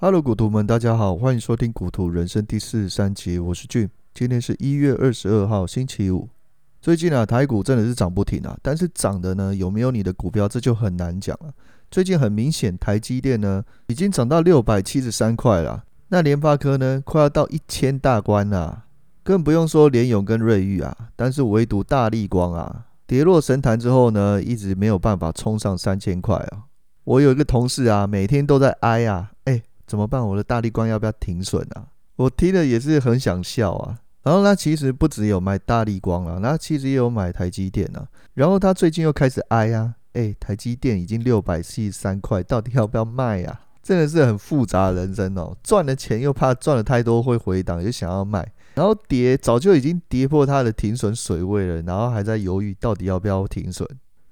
哈喽，股徒们，大家好，欢迎收听《股徒人生》第四十三集，我是俊。今天是一月二十二号，星期五。最近啊，台股真的是涨不停啊，但是涨的呢，有没有你的股票，这就很难讲了。最近很明显，台积电呢已经涨到六百七十三块了，那联发科呢快要到一千大关了，更不用说联咏跟瑞昱啊。但是唯独大立光啊，跌落神坛之后呢，一直没有办法冲上三千块啊。我有一个同事啊，每天都在哀啊，怎么办？我的大力光要不要停损啊？我听了也是很想笑啊。然后他其实不只有买大力光啊，那其实也有买台积电啊。然后他最近又开始哀啊，哎，台积电已经六百七十三块，到底要不要卖呀？真的是很复杂的人生哦。赚了钱又怕赚了太多会回档，又想要卖。然后跌早就已经跌破他的停损水位了，然后还在犹豫到底要不要停损。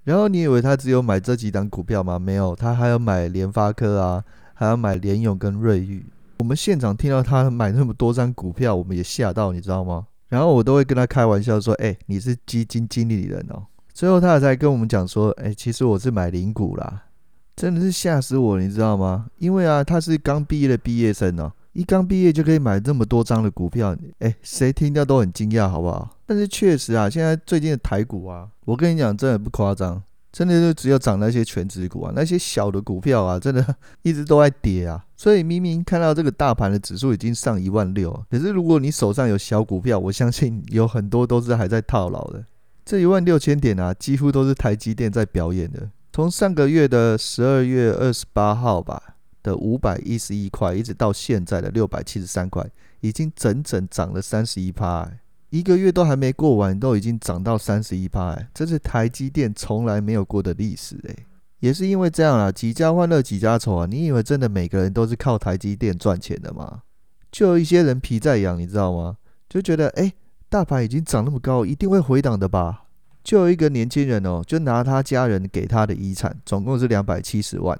然后你以为他只有买这几档股票吗？没有，他还要买联发科啊。还要买联咏跟瑞昱，我们现场听到他买那么多张股票，我们也吓到，你知道吗？然后我都会跟他开玩笑说：“哎，你是基金经理人哦。”最后他才跟我们讲说：“哎，其实我是买零股啦。”真的是吓死我，你知道吗？因为啊，他是刚毕业的毕业生哦，一刚毕业就可以买这么多张的股票，哎，谁听到都很惊讶，好不好？但是确实啊，现在最近的台股啊，我跟你讲，真的不夸张。真的就只有涨那些全值股啊，那些小的股票啊，真的一直都在跌啊。所以明明看到这个大盘的指数已经上一万六，可是如果你手上有小股票，我相信有很多都是还在套牢的。这一万六千点啊，几乎都是台积电在表演的。从上个月的十二月二十八号吧的五百一十一块，一直到现在的六百七十三块，已经整整涨了三十一趴。一个月都还没过完，都已经涨到三十一趴，哎，这是台积电从来没有过的历史，哎，也是因为这样啊，几家欢乐几家愁啊。你以为真的每个人都是靠台积电赚钱的吗？就有一些人皮在痒，你知道吗？就觉得，哎，大盘已经涨那么高，一定会回档的吧？就有一个年轻人哦，就拿他家人给他的遗产，总共是两百七十万，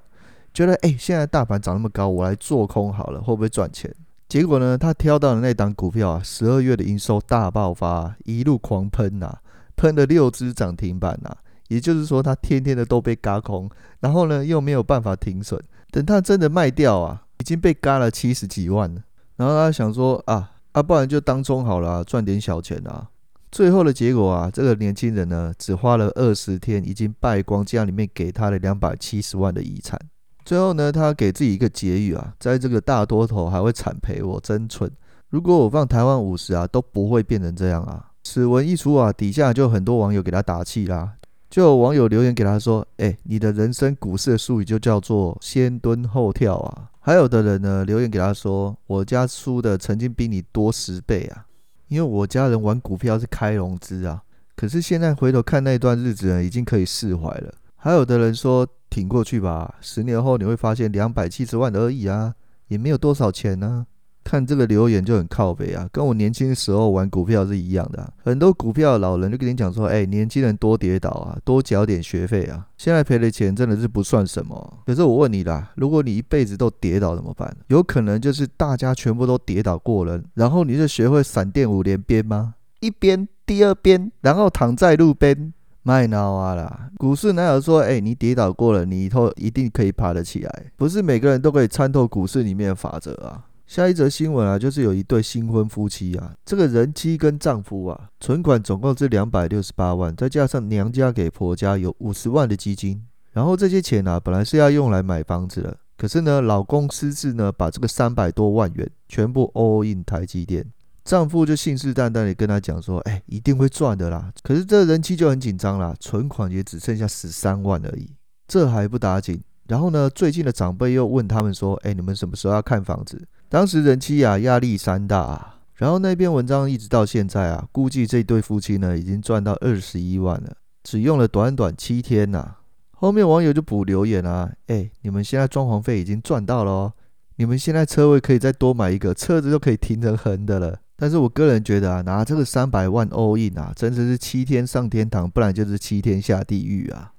觉得，哎，现在大盘涨那么高，我来做空好了，会不会赚钱？结果呢，他挑到的那档股票啊，十二月的营收大爆发，一路狂喷呐、啊，喷了六只涨停板呐、也就是说，他天天的都被嘎空，然后呢，又没有办法停损。等他真的卖掉啊，已经被嘎了七十几万了。然后他想说啊，啊，不然就当中好了、啊，赚点小钱啊。最后的结果啊，这个年轻人呢，只花了二十天，已经败光家里面给他的两百七十万的遗产。最后呢，他给自己一个结语啊，在这个大多头还会惨赔，我真蠢。如果我放台湾五十啊，都不会变成这样啊。此文一出啊，底下就很多网友给他打气啦。就有网友留言给他说：“哎，你的人生股市的术语就叫做先蹲后跳啊。”还有的人呢留言给他说：“我家输的曾经比你多十倍啊，因为我家人玩股票是开融资啊。可是现在回头看那段日子呢，已经可以释怀了。”还有的人说。挺过去吧，十年后你会发现两百七十万而已啊，也没有多少钱呢、看这个留言就很靠北啊，跟我年轻时候玩股票是一样的、很多股票的老人就跟你讲说，哎、年轻人多跌倒啊，多缴点学费啊。现在赔的钱真的是不算什么。可是我问你啦，如果你一辈子都跌倒怎么办？有可能就是大家全部都跌倒过了，然后你就学会闪电五连鞭吗？一边，第二边，然后躺在路边。卖闹啊啦！股市哪有说，哎、你跌倒过了，你以后一定可以爬得起来？不是每个人都可以参透股市里面的法则啊。下一则新闻啊，就是有一对新婚夫妻啊，这个人妻跟丈夫啊，存款总共是两百六十八万，再加上娘家给婆家有五十万的基金，然后这些钱啊，本来是要用来买房子的，可是呢，老公私自呢，把这个三百多万元全部 all in 台积电。丈夫就信誓旦旦地跟他讲说：“哎，一定会赚的啦！”可是这人妻就很紧张啦，存款也只剩下十三万而已，这还不打紧。然后呢，最近的长辈又问他们说：“哎，你们什么时候要看房子？”当时人妻啊压力山大啊。然后那篇文章一直到现在啊，估计这对夫妻呢已经赚到二十一万了，只用了短短七天呐。后面网友就补留言啊：“哎，你们现在装潢费已经赚到了哦，你们现在车位可以再多买一个，车子就可以停成横的了。”但是我个人觉得啊，拿这个三百万 all in 啊，真的是七天上天堂，不然就是七天下地狱啊！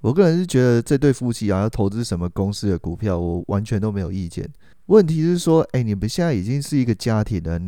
我个人是觉得这对夫妻啊，要投资什么公司的股票，我完全都没有意见。问题是说，哎，你们现在已经是一个家庭了，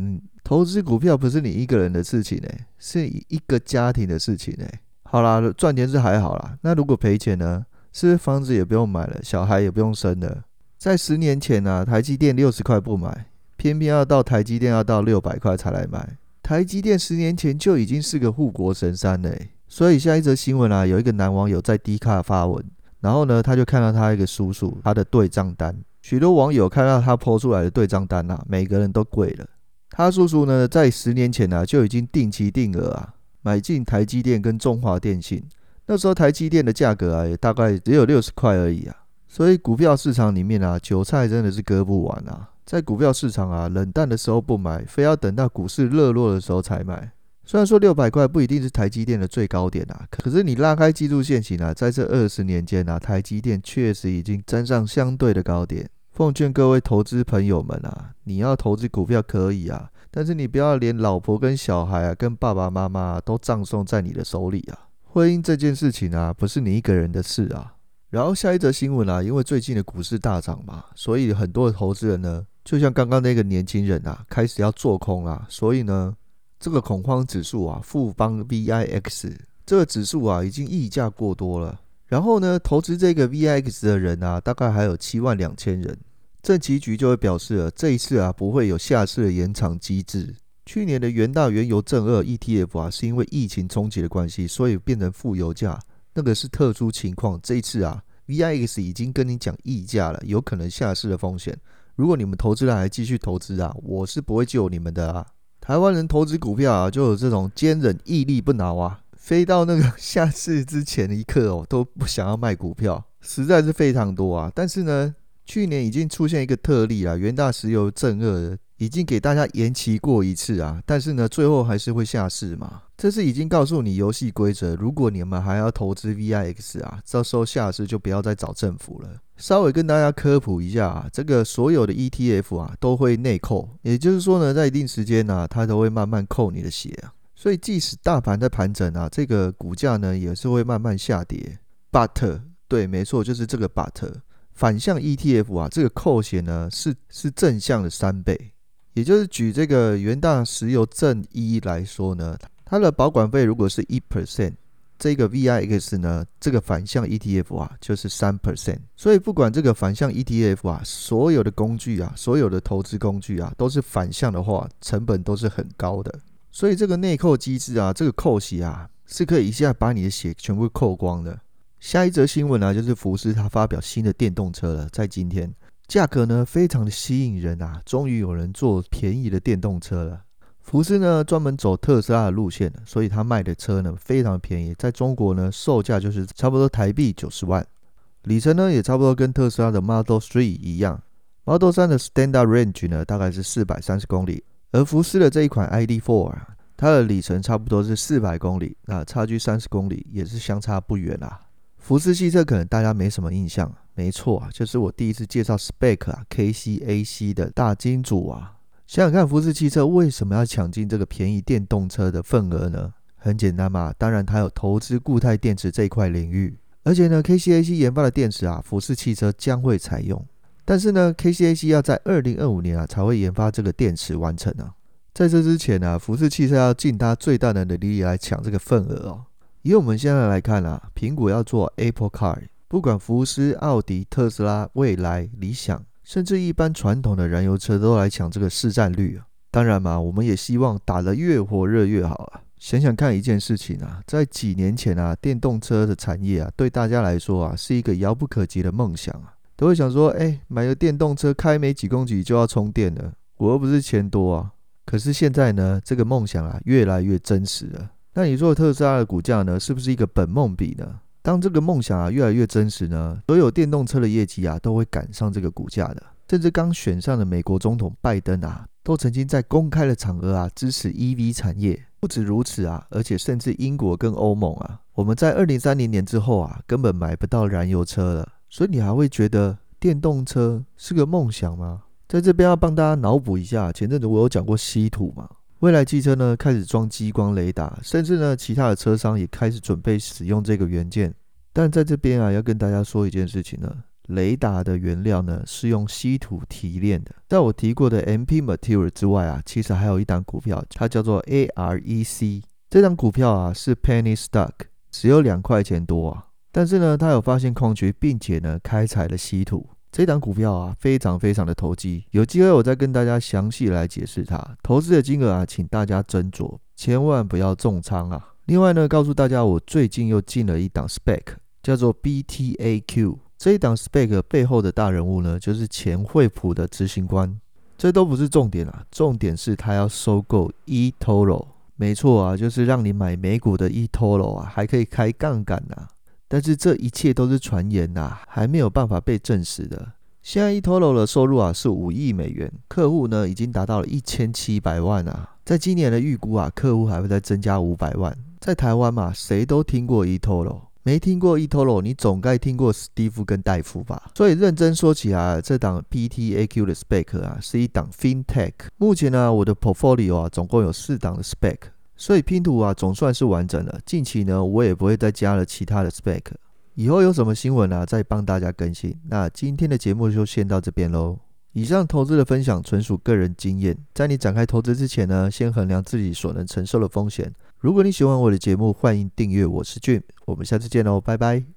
投资股票不是你一个人的事情哎，是一个家庭的事情哎。好啦，赚钱是还好啦，那如果赔钱呢？是房子也不用买了，小孩也不用生了？在十年前、啊，台积电六十块不买，偏偏要到台积电要到六百块才来买。台积电十年前就已经是个护国神山嘞。所以下一则新闻啊，有一个男网友在 D 卡发文，然后呢，他就看到他一个叔叔他的对账单，许多网友看到他 po 出来的对账单啊，每个人都跪了。他叔叔呢，在十年前啊，就已经定期定额啊，买进台积电跟中华电信。那时候台积电的价格啊，也大概只有六十块而已啊。所以股票市场里面啊，韭菜真的是割不完啊。在股票市场啊，冷淡的时候不买，非要等到股市热络的时候才买。虽然说六百块不一定是台积电的最高点啊，可是你拉开技术线型啊，在这二十年间啊，台积电确实已经站上相对的高点。奉劝各位投资朋友们啊，你要投资股票可以啊，但是你不要连老婆跟小孩啊，跟爸爸妈妈，都葬送在你的手里啊。婚姻这件事情啊，不是你一个人的事啊。然后下一则新闻啊，因为最近的股市大涨嘛，所以很多的投资人呢，就像刚刚那个年轻人啊，开始要做空啊。所以呢，这个恐慌指数啊，富邦 VIX 这个指数啊，已经溢价过多了。然后呢，投资这个 VIX 的人啊，大概还有七万两千人。证期局就会表示了，这一次啊，不会有下次的延长机制。去年的元大原油正二 ETF 啊，是因为疫情冲击的关系，所以变成负油价。那个是特殊情况，这一次啊，VIX 已经跟你讲溢价了，有可能下市的风险。如果你们投资人还继续投资啊，我是不会救你们的啊。台湾人投资股票啊，就有这种坚忍屹立不挠啊，飞到那个 下市之前的一刻哦，都不想要卖股票，实在是非常多啊。但是呢，去年已经出现一个特例啊，元大石油正二。已经给大家延期过一次啊，但是呢，最后还是会下市嘛。这是已经告诉你游戏规则。如果你们还要投资 VIX 啊，到时候下次就不要再找政府了。稍微跟大家科普一下啊，这个所有的 ETF 啊都会内扣，也就是说呢，在一定时间呢、它都会慢慢扣你的血啊。所以即使大盘在盘整啊，这个股价呢也是会慢慢下跌。But 对，没错，就是这个 But 反向 ETF 啊，这个扣血呢是是正向的三倍。也就是举这个元大石油正一来说呢，它的保管费如果是一 percent，这个 VIX 呢，这个反向 ETF 啊就是三 percent。所以不管这个反向 ETF 啊，所有的工具啊，所有的投资工具啊，都是反向的话，成本都是很高的。所以这个内扣机制啊，这个扣息啊，是可以一下把你的血全部扣光的。下一则新闻啊，就是福斯它发表新的电动车了，在今天。价格呢，非常的吸引人啊！终于有人做便宜的电动车了。福斯呢，专门走特斯拉的路线，所以他卖的车呢，非常便宜，在中国呢，售价就是差不多台币九十万，里程呢也差不多跟特斯拉的 Model 3一样。Model 3的 Standard Range 呢，大概是四百三十公里，而福斯的这一款 ID.4 啊，它的里程差不多是四百公里，那差距三十公里，也是相差不远啊。福斯汽车可能大家没什么印象。没错啊，就是我第一次介绍 SPAC 啊，KCAC 的大金主啊。想想看，福斯汽车为什么要抢进这个便宜电动车的份额呢？很简单嘛，当然它有投资固态电池这一块领域，而且呢，KCAC 研发的电池啊，福斯汽车将会采用。但是呢，KCAC 要在二零二五年啊才会研发这个电池完成啊。在这之前呢，福斯汽车要尽它最大的能力来抢这个份额哦。以我们现在来看啊，苹果要做 Apple Car。不管福斯、奥迪、特斯拉、蔚来、理想，甚至一般传统的燃油车都来抢这个市占率啊！当然嘛，我们也希望打得越火热越好啊！想想看一件事情啊，在几年前啊，电动车的产业啊，对大家来说啊，是一个遥不可及的梦想啊，都会想说，哎，买个电动车开没几公里就要充电了，我又不是钱多啊！可是现在呢，这个梦想啊，越来越真实了。那你说特斯拉的股价呢，是不是一个本梦比呢？当这个梦想啊越来越真实呢，所有电动车的业绩啊都会赶上这个股价的。甚至刚选上的美国总统拜登啊，都曾经在公开的场合啊支持 EV 产业。不止如此啊，而且甚至英国跟欧盟啊，我们在二零三零年之后啊，根本买不到燃油车了。所以你还会觉得电动车是个梦想吗？在这边要帮大家脑补一下，前阵子我有讲过稀土嘛。未来汽车呢开始装激光雷达，甚至呢其他的车商也开始准备使用这个元件。但在这边啊，要跟大家说一件事情呢，雷达的原料呢是用稀土提炼的。在我提过的 MP Material 之外啊，其实还有一档股票，它叫做 AREC。这档股票啊是 Penny Stock，只有两块钱多啊。但是呢，它有发现矿区，并且呢开采了稀土。这档股票啊，非常非常的投机，有机会我再跟大家详细来解释它。投资的金额啊，请大家斟酌，千万不要重仓啊。另外呢，告诉大家，我最近又进了一档 spec，叫做 BTAQ。这一档 spec 背后的大人物呢，就是前惠普的执行官。这都不是重点啊，重点是他要收购 eToro。没错啊，就是让你买美股的 eToro 啊，还可以开杠杆呐。但是这一切都是传言呐、啊，还没有办法被证实的。现在 eToro 的收入啊是五亿美元，客户呢已经达到了一千七百万啊。在今年的预估啊，客户还会再增加五百万。在台湾嘛，谁都听过 eToro。没听过 eToro，你总该听过史蒂夫跟戴夫吧？所以认真说起来，这档 PTAQ 的 spec 啊，是一档 FinTech。目前呢，我的 Portfolio 啊，总共有四档的 spec 所以拼图啊，总算是完整了。近期呢，我也不会再加了其他的 spec。以后有什么新闻啊，再帮大家更新。那今天的节目就先到这边喽。以上投资的分享纯属个人经验，在你展开投资之前呢，先衡量自己所能承受的风险。如果你喜欢我的节目，欢迎订阅。我是 Jim，我们下次见喽，拜拜。